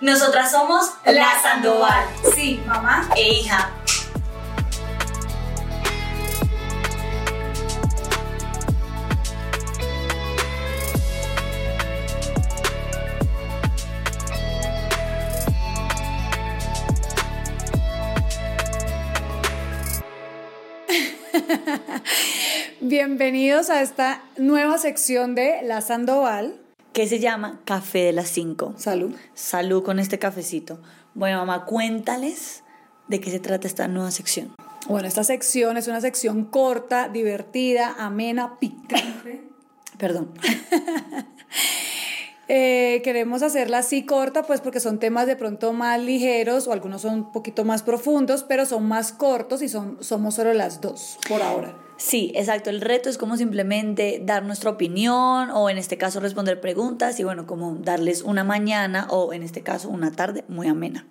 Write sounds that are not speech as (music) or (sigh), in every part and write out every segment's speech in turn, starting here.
Nosotras somos La Sandoval. Sí, mamá. E hija. (laughs) Bienvenidos a esta nueva sección de La Sandoval. Que se llama Café de las 5. Salud. Salud con este cafecito. Bueno, mamá, cuéntales de qué se trata esta nueva sección. Bueno, esta sección es una sección corta, divertida, amena, picante. (laughs) Perdón. (laughs) Eh, queremos hacerla así corta, pues porque son temas de pronto más ligeros o algunos son un poquito más profundos, pero son más cortos y son, somos solo las dos por ahora. Sí, exacto. El reto es como simplemente dar nuestra opinión o en este caso responder preguntas y bueno, como darles una mañana o en este caso una tarde muy amena.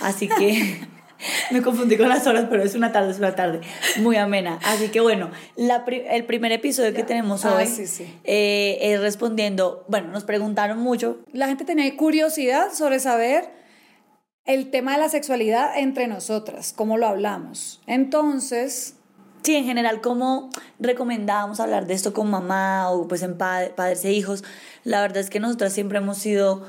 Así que (laughs) me confundí con las horas, pero es una tarde, es una tarde muy amena. Así que bueno, la pri- el primer episodio que tenemos Ah, hoy sí, sí. eh, es respondiendo, bueno, nos preguntaron mucho La gente tenía curiosidad sobre saber el tema de la sexualidad entre nosotras, cómo lo hablamos. Entonces, Sí, en general, ¿cómo recomendábamos hablar de esto con mamá o pues en pa- padres e hijos? La verdad es que nosotras siempre hemos sido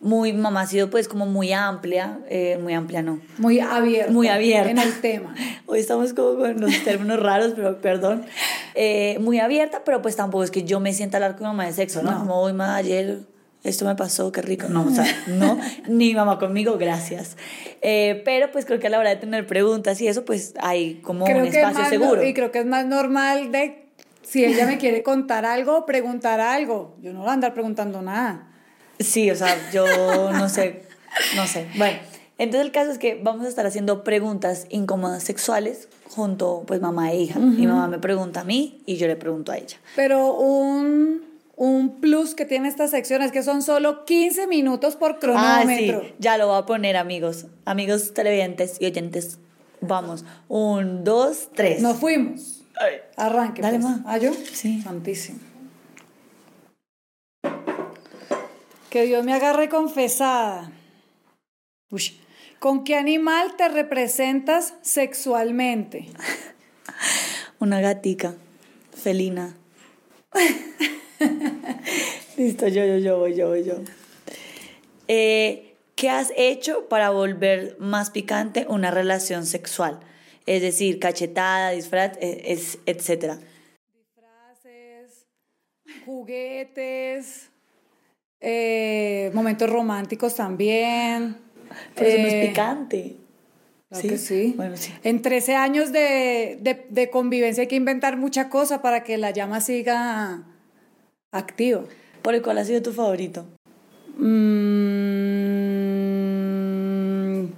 muy, mamá ha sido pues como muy amplia, eh, muy amplia no. muy abierta. Muy abierta. En el tema. (laughs) Hoy estamos como con los términos raros, pero perdón. Eh, muy abierta, pero pues tampoco es que yo me sienta a hablar con mamá de sexo, ¿no? No. Como hoy, mamá, ayer esto me pasó, qué rico. No, o sea, (laughs) no, ni mamá conmigo, gracias. Eh, pero pues creo que a la hora de tener preguntas y eso, pues hay como un Creo es espacio seguro. y creo que es más normal de si ella me quiere contar algo, preguntar algo. Yo no voy a andar preguntando nada. Sí, o sea, yo no sé, no sé. Bueno, entonces el caso es que vamos a estar haciendo preguntas incómodas sexuales junto, pues, mamá e hija. Mi mamá me pregunta a mí y yo le pregunto a ella. Pero un, un plus que tiene esta sección es que son solo 15 minutos por Ah, cronómetro. sí, ya lo voy a poner, amigos. Amigos televidentes y oyentes. Vamos, un, dos, tres. Nos fuimos. Ay. Arranque. Dale, pues. ma. ¿Ah, yo? Sí. Santísimo. Que Dios me agarre confesada. Ush. ¿Con qué animal te representas sexualmente? (laughs) Una gatica, felina. (laughs) (laughs) Listo, yo, yo, yo, voy, yo, voy, yo. Eh, ¿Qué has hecho para volver más picante una relación sexual? Es decir, cachetada, disfraz, eh, es, etcétera. Disfraces, juguetes, eh, momentos románticos también. Pero eso no Eh, es picante. Claro que sí. Bueno, sí. En 13 años de, de- de convivencia hay que inventar mucha cosa para que la llama siga activa. ¿Por el cuál ha sido tu favorito? Mm,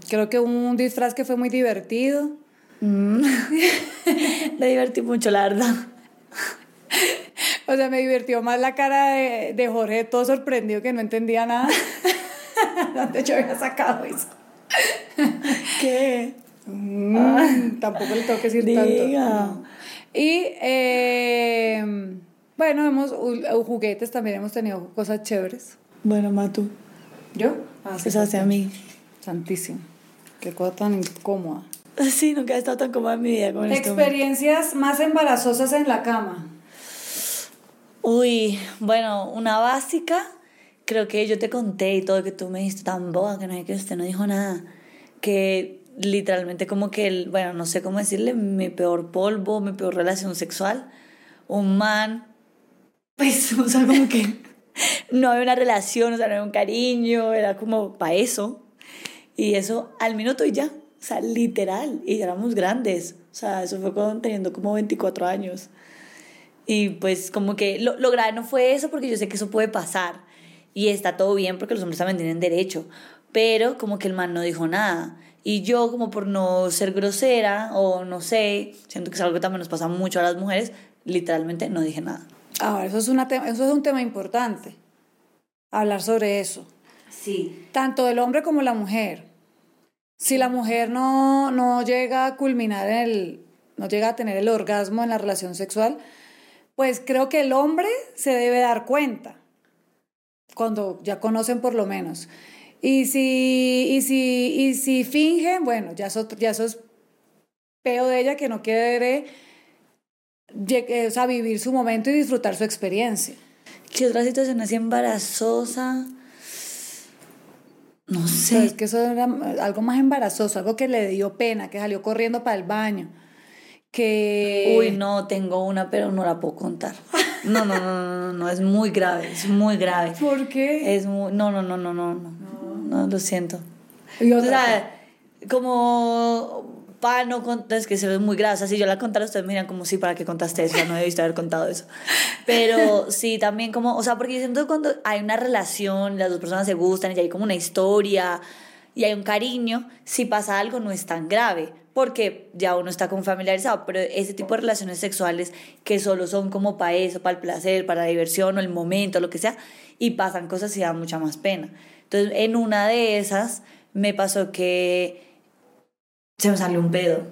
creo que un disfraz que fue muy divertido. Mm. (laughs) Me divertí mucho, la verdad. (laughs) O sea, me divirtió más la cara de, de Jorge, todo sorprendido que no entendía nada. (laughs) ¿Dónde yo había sacado eso? ¿Qué? Mm, tampoco le tengo que decir Diga. tanto. No. Y eh, bueno, hemos u- juguetes también hemos tenido cosas chéveres. Bueno, Matu, ¿Yo? Ah, pues hacia mí. Santísimo. Qué cosa tan incómoda. (laughs) Sí, nunca he estado tan cómoda en mi vida con este. Experiencias más embarazosas en la cama. Uy, bueno, una básica, creo que yo te conté y todo que tú me dijiste tan boba que no hay que usted no dijo nada, que literalmente como que, el, bueno, no sé cómo decirle, mi peor polvo, mi peor relación sexual, un man, pues, (laughs) o sea, como que no había una relación, o sea, no había un cariño, era como para eso, y eso al minuto y ya, o sea, literal, y éramos grandes, o sea, eso fue con, teniendo como 24 años. Y pues como que lo, lo grave no fue eso porque yo sé que eso puede pasar y está todo bien porque los hombres también tienen derecho, pero como que el man no dijo nada. Y yo como por no ser grosera o no sé, siento que es algo que también nos pasa mucho a las mujeres, literalmente no dije nada. Ahora, eso es, una eso es un tema importante. Hablar sobre eso. Sí. Tanto del hombre como la mujer. Si la mujer no, no llega a culminar en el, no llega a tener el orgasmo en la relación sexual, pues creo que el hombre se debe dar cuenta, cuando ya conocen por lo menos. Y si, y si, y si finge, bueno, ya eso, ya eso es peo de ella que no quiere o sea, vivir su momento y disfrutar su experiencia. ¿Qué otra situación así embarazosa? No sé. es que eso era algo más embarazoso, algo que le dio pena, que salió corriendo para el baño. Que... Uy, no, tengo una, pero no la puedo contar. No, no, no, no, no, es muy grave, es muy grave. ¿Por qué? Es muy, no, no, no, no, no, no, no, lo siento. o sea, como para no contar, es que se ve muy grave. O sea, si yo la contara, ustedes me como, sí, ¿para qué contaste eso? No he visto haber contado eso. Pero sí, también como, o sea, porque yo siento cuando hay una relación, las dos personas se gustan y hay como una historia y hay un cariño, si pasa algo no es tan grave porque ya uno está como familiarizado, pero ese tipo de relaciones sexuales que solo son como para eso, para el placer, para la diversión o el momento, lo que sea, y pasan cosas y da mucha más pena. Entonces, en una de esas me pasó que se me salió un pedo.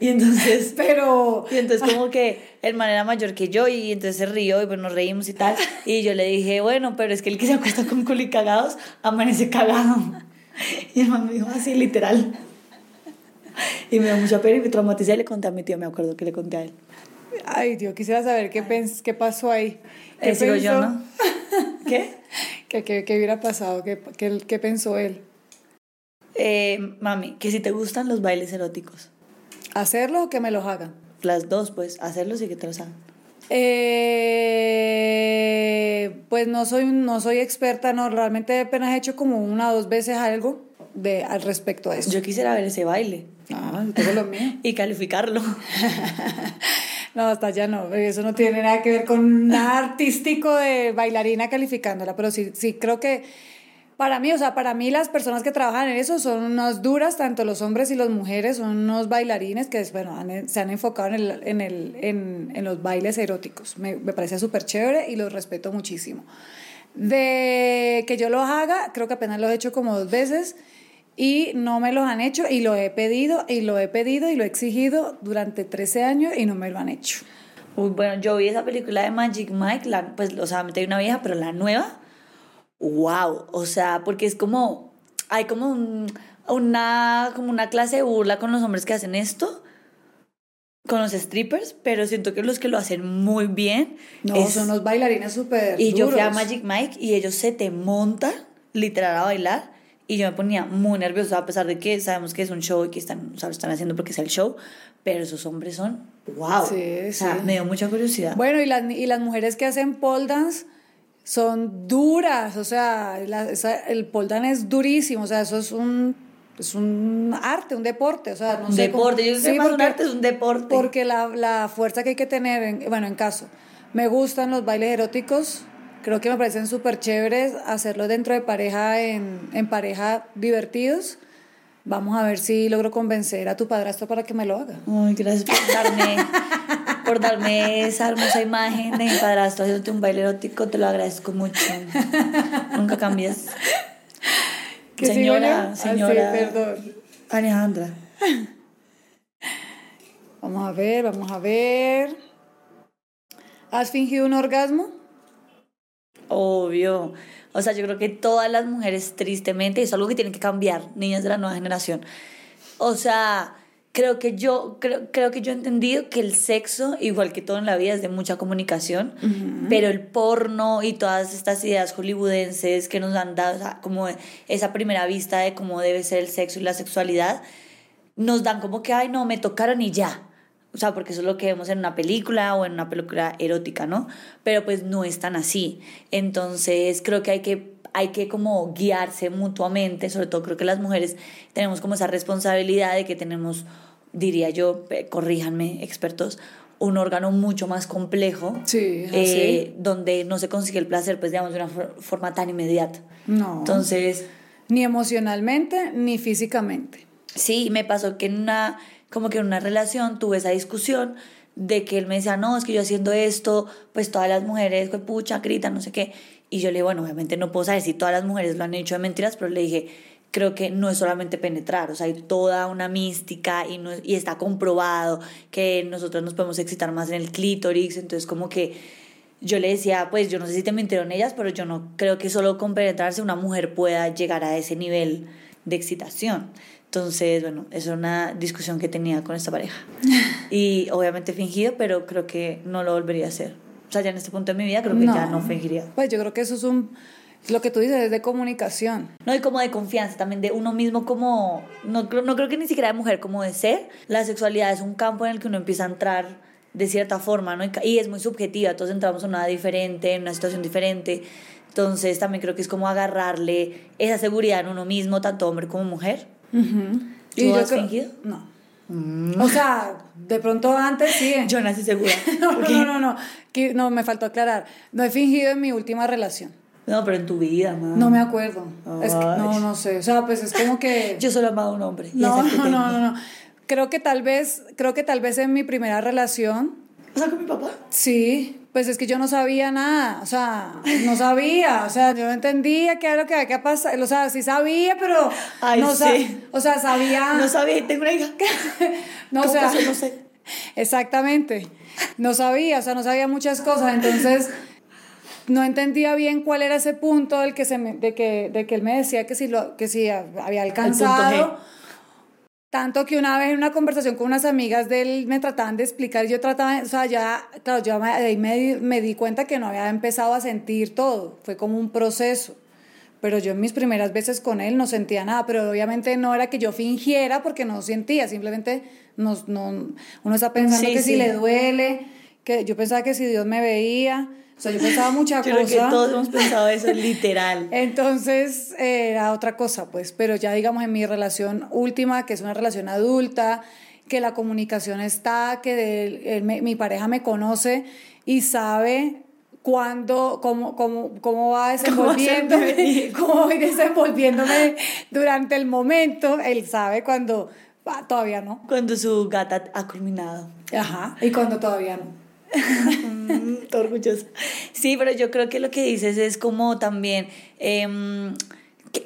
y entonces, pero... Y entonces (laughs) como que el man era mayor que yo y entonces se rió y pues nos reímos y tal. Y yo le dije, bueno, pero es que el que se acuesta con culi cagados amanece cagado. Y el man me dijo así, literal. Y me dio mucha pena y me traumaticé y le conté a mi tío, me acuerdo que le conté a él. Ay, Dios, quisiera saber qué, pens qué pasó ahí. ¿Qué pensó? yo, ¿no? (laughs) ¿Qué? ¿Qué, qué, qué hubiera pasado? ¿Qué, qué, qué pensó él? Eh, mami, que si te gustan los bailes eróticos. ¿Hacerlo o que me los hagan? Las dos, pues, hacerlos y que te los hagan. Eh, pues no soy, no soy experta, no, realmente apenas he hecho como una o dos veces algo de, al respecto a eso. Yo quisiera ver ese baile. Ah, tengo lo mío. (laughs) y calificarlo. (laughs) no, hasta ya no, eso no tiene nada que ver con nada artístico de bailarina calificándola, pero sí, sí creo que para mí, o sea, para mí las personas que trabajan en eso son unas duras, tanto los hombres y las mujeres, son unos bailarines que, bueno, se han enfocado en, el, en, el, en, en los bailes eróticos. Me, me parece súper chévere y los respeto muchísimo. De que yo los haga, creo que apenas los he hecho como dos veces y no me los han hecho y lo he pedido y lo he pedido y lo he exigido durante 13 años y no me lo han hecho. Uy, bueno, yo vi esa película de Magic Mike, la, pues, o sea, metí una vieja, pero la nueva wow, o sea, porque es como, hay como una, como una clase de burla con los hombres que hacen esto, con los strippers, pero siento que los que lo hacen muy bien. No, son los bailarines súper. Y yo fui a Magic Mike y ellos se te montan literal a bailar y yo me ponía muy nerviosa a pesar de que sabemos que es un show y que están, o sea, lo están haciendo porque es el show, pero esos hombres son wow. Sí, o sea, me dio mucha curiosidad. Bueno, y las, y las mujeres que hacen pole dance son duras, o sea, el pole dance es durísimo, o sea, eso es un, es un arte, un deporte, o sea, no sé Deporte, yo sé un arte, es un deporte. Porque la, la fuerza que hay que tener, en, bueno, en caso, me gustan los bailes eróticos, creo que me parecen súper chéveres hacerlo dentro de pareja, en, en pareja divertidos. Vamos a ver si logro convencer a tu padrastro para que me lo haga. Ay, gracias por darme (laughs) por darme esa hermosa imagen de mi padrastro haciéndote un baile erótico, te lo agradezco mucho. Nunca cambias. Señora, ah, señora. perdón. Alejandra. Vamos a ver, vamos a ver. ¿Has fingido un orgasmo? Obvio. O sea, yo creo que todas las mujeres, tristemente, es algo que tienen que cambiar, niñas de la nueva generación. O sea, creo que yo creo, creo que yo he entendido que el sexo igual que todo en la vida es de mucha comunicación pero el porno y todas estas ideas hollywoodenses que nos han dado como esa primera vista de cómo debe ser el sexo y la sexualidad nos dan como que ay no me tocaron y ya o sea, porque eso es lo que vemos en una película o en una película erótica, ¿no? Pero pues no es tan así. Entonces creo que hay que hay que como guiarse mutuamente, sobre todo creo que las mujeres tenemos como esa responsabilidad de que tenemos, diría yo, corríjanme expertos, un órgano mucho más complejo, sí, eh, donde no se consigue el placer, pues digamos, de una forma tan inmediata. No. Entonces... Ni emocionalmente, ni físicamente. Sí, me pasó que en una, como que en una relación tuve esa discusión de que él me decía, no, es que yo haciendo esto, pues todas las mujeres, pues pucha, gritan, no sé qué. Y yo le dije, bueno, obviamente no puedo saber si todas las mujeres lo han hecho de mentiras, pero le dije, creo que no es solamente penetrar, o sea, hay toda una mística y, no, y está comprobado que nosotros nos podemos excitar más en el clítoris, entonces como que yo le decía, pues yo no sé si te mintieron ellas, pero yo no creo que solo con penetrarse una mujer pueda llegar a ese nivel de excitación. Entonces, bueno, es una discusión que tenía con esta pareja. (laughs) Y obviamente fingido, pero creo que no lo volvería a hacer. O sea, ya en este punto de mi vida creo que ya no fingiría. Pues yo creo que eso es un... Lo que tú dices es de comunicación. No, y como de confianza también, de uno mismo como... No, no creo que ni siquiera de mujer, como de ser. La sexualidad es un campo en el que uno empieza a entrar de cierta forma, ¿no? Y es muy subjetiva, todos entramos en una diferente, en una situación diferente. Entonces también creo que es como agarrarle esa seguridad en uno mismo, tanto hombre como mujer. ¿Y has fingido? No. Mm. O sea, de pronto antes sí. (laughs) Yo nací segura. (laughs) no, no, no, no, no, me faltó aclarar. No he fingido en mi última relación. No, pero en tu vida, mamá. No me acuerdo. Es que, no, no sé. O sea, pues es como que. (laughs) Yo solo he amado a un hombre. No, no, no, no, no. Creo que tal vez, creo que tal vez en mi primera relación. ¿O sea, con mi papá? Sí, pues es que yo no sabía nada, o sea, no sabía, o sea, yo no entendía qué era lo que había que pasar, o sea, sí sabía, pero Ay, no sí. o sea, sabía. No sabía, tengo una hija. (laughs) no, o sea, no sé. Exactamente. No sabía, o sea, no sabía muchas cosas, entonces no entendía bien cuál era ese punto del que se de que de que él me decía que si lo que si había alcanzado tanto que una vez en una conversación con unas amigas de él me trataban de explicar, yo trataba, o sea, ya, claro, yo ahí me, me di cuenta que no había empezado a sentir todo, fue como un proceso. Pero yo en mis primeras veces con él no sentía nada, pero obviamente no era que yo fingiera porque no sentía, simplemente no, uno está pensando que si le duele, que yo pensaba que si Dios me veía, o sea, yo pensaba muchas (laughs) cosas. Creo que todos hemos pensado eso, (laughs) literal. Entonces, era otra cosa, pues, pero ya digamos en mi relación última, que es una relación adulta, que la comunicación está, que mi pareja me conoce y sabe cuándo, cómo, cómo, cómo va (laughs) desenvolviéndome, cómo voy desenvolviéndome durante el momento, él sabe cuando ah, todavía no. Cuando su gata ha culminado. Ajá, y cuando todavía no. Estoy orgullosa. Sí, pero yo creo que lo que dices es como también... Em,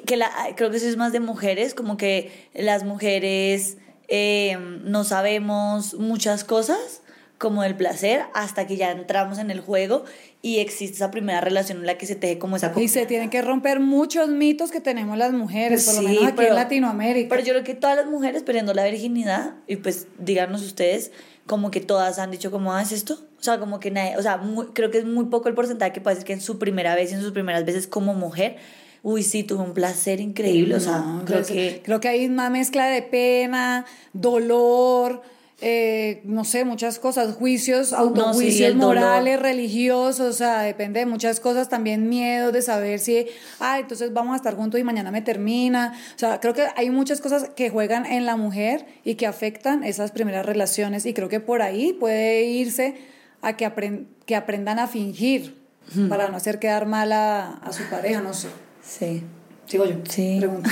que, la, creo que eso es más de mujeres, como que las mujeres em, no sabemos muchas cosas como del placer hasta que ya entramos en el juego y existe esa primera relación en la que se teje como esa... Y se tienen que romper muchos mitos que tenemos las mujeres, por lo menos aquí en Latinoamérica. Pero yo creo que todas las mujeres perdiendo la virginidad, y pues díganos ustedes, como que todas han dicho como, ¿haces esto? O sea, como que nadie, o sea, creo que es muy poco el porcentaje que puede decir que en su primera vez y en sus primeras veces como mujer, uy, sí, tuve un placer increíble, o sea, creo que... Creo que hay una mezcla de pena, dolor, eh, no sé, muchas cosas, juicios, autojuicios morales, religiosos, o sea, depende de muchas cosas, también miedo de saber si, ah, entonces vamos a estar juntos y mañana me termina, o sea, creo que hay muchas cosas que juegan en la mujer y que afectan esas primeras relaciones y creo que por ahí puede irse a que, que aprendan a fingir para no hacer quedar mal a, su pareja, no sé. Sí. Sigo yo. Sí. (laughs) Pregunto.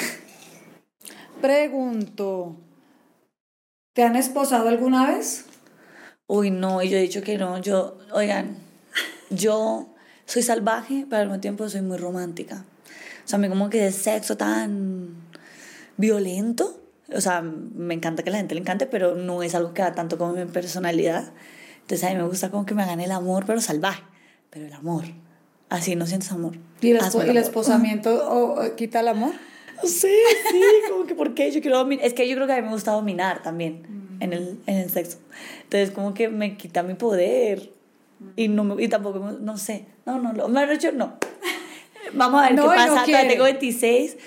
Pregunto. ¿Te han esposado alguna vez? Uy, no, y yo he dicho que no. Yo, oigan, yo soy salvaje, pero al mismo tiempo soy muy romántica. O sea, a mí como que de sexo tan violento. O sea, me encanta que a la gente le encante, pero no es algo que da tanto como mi personalidad. Entonces a mí me gusta como que me hagan el amor, pero salvaje. Pero el amor. Así no sientes amor. ¿Y el, el esposamiento quita el amor? Sí, sí, como que ¿por qué? Yo quiero dominar. Es que yo creo que a mí me gusta dominar también mm. en, el, en el sexo. Entonces como que me quita mi poder. Y, no me, y tampoco, no sé. No, no, no. Me han dicho no. (laughs) Vamos a ver qué pasa. No tengo 26.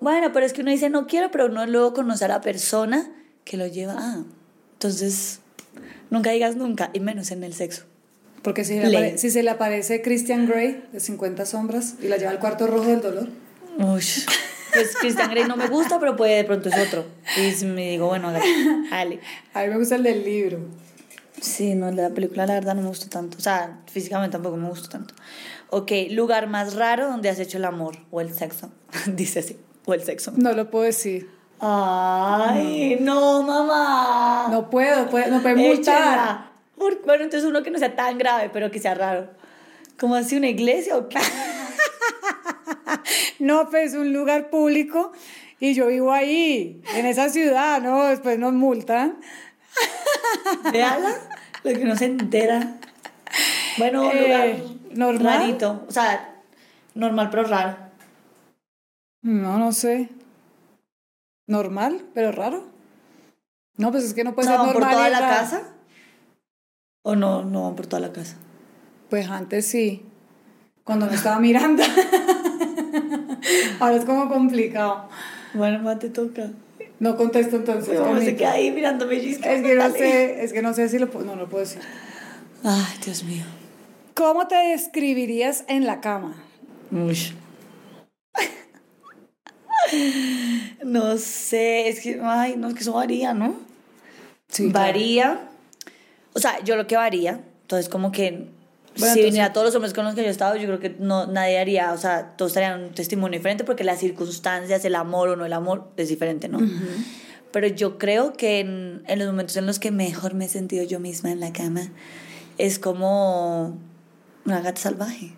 Bueno, pero es que uno dice no quiero, pero uno luego conoce a la persona que lo lleva. Ah, entonces Nunca digas nunca, y menos en el sexo. Porque si, si se le aparece Christian Grey de 50 sombras y la lleva al cuarto rojo del dolor. Uy, pues Christian Grey no me gusta, pero puede de pronto es otro. Y me digo, bueno, dale. A mí me gusta el del libro. Sí, no, la película la verdad no me gusta tanto. O sea, físicamente tampoco me gusta tanto. Ok, lugar más raro donde has hecho el amor o el sexo. (laughs) Dice así, o el sexo. No lo puedo decir. Ay, no, mamá. No puedo, puede, no puede multar. Bueno, entonces uno que no sea tan grave, pero que sea raro. ¿Cómo así una iglesia o qué? (laughs) no, pues un lugar público y yo vivo ahí, en esa ciudad, ¿no? Después nos multan. (laughs) Véala, lo que no se entera. Bueno, un lugar. Eh, ¿Normal? Rarito. O sea, normal pero raro. No, no sé. Normal, pero raro. No, pues es que no puede sea, ser ¿van por normal. toda la raro. casa? ¿O no, no van por toda la casa? Pues antes sí. Cuando me estaba mirando. (laughs) (laughs) Ahora es como complicado. Bueno, más te toca. No contesto entonces. Pues, se queda ahí mirándome. y Es que no sé, es que no sé si lo puedo, no lo puedo decir. Ay, Dios mío. ¿Cómo te describirías en la cama? Uy. No sé, es que, ay, no, es que eso varía, ¿no? Sí, varía. O sea, yo lo que varía, entonces como que Bueno, si entonces- viniera todos los hombres con los que yo he estado, yo creo que no, nadie haría, o sea, todos estarían un testimonio diferente porque las circunstancias, el amor o no el amor, es diferente, ¿no? Pero yo creo que en, en los momentos en los que mejor me he sentido yo misma en la cama, es como una gata salvaje,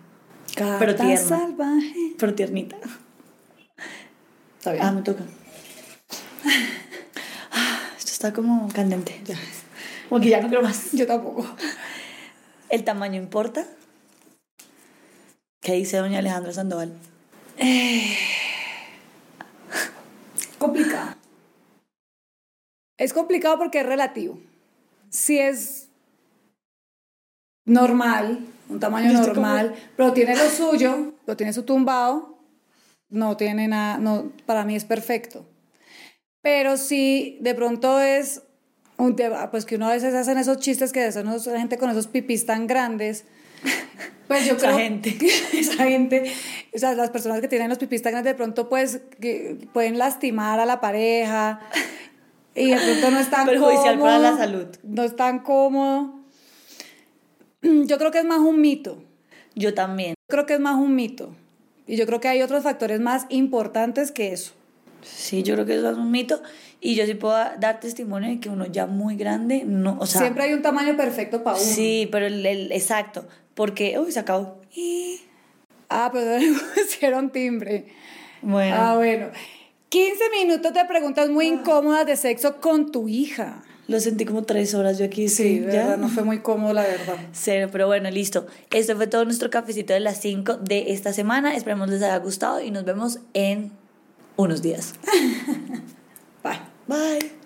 Carta Pero tierna. salvaje. pero tiernita. Está bien. Ah, me toca. Ah, Esto está como candente. Ya. Como que ya no quiero más. Yo tampoco. ¿El tamaño importa? ¿Qué dice doña Alejandra Sandoval? Complicado. Es complicado porque es relativo. Si es normal, un tamaño ¿Viste cómo- normal, pero tiene lo suyo, lo tiene su tumbado, no tiene nada, no, para mí es perfecto. Pero si de pronto es un tema, pues que uno a veces hacen esos chistes que son la gente con esos pipís tan grandes, pues yo (laughs) Esa creo gente. que (laughs) esa gente, o sea, las personas que tienen los pipís tan grandes de pronto pues que pueden lastimar a la pareja y de pronto no es tan Perjudicial cómodo, para la salud. No es tan cómodo. Yo creo que es más un mito. Yo también. Creo que es más un mito. Y yo creo que hay otros factores más importantes que eso. Sí, yo creo que eso es un mito. Y yo sí puedo dar testimonio de que uno ya muy grande, no, o sea... Siempre hay un tamaño perfecto para uno. Sí, pero el, el- exacto. Porque, uy, se acabó. Y- Ah, pero le (laughs) pusieron timbre. Bueno. Ah, bueno. 15 minutos de preguntas muy incómodas de sexo con tu hija. Lo sentí como tres horas yo aquí. Sí, ya. no fue muy cómodo, la verdad. Cero, pero bueno, listo. Este fue todo nuestro cafecito de las 5 de esta semana. Esperemos les haya gustado y nos vemos en unos días. (laughs) Bye. Bye.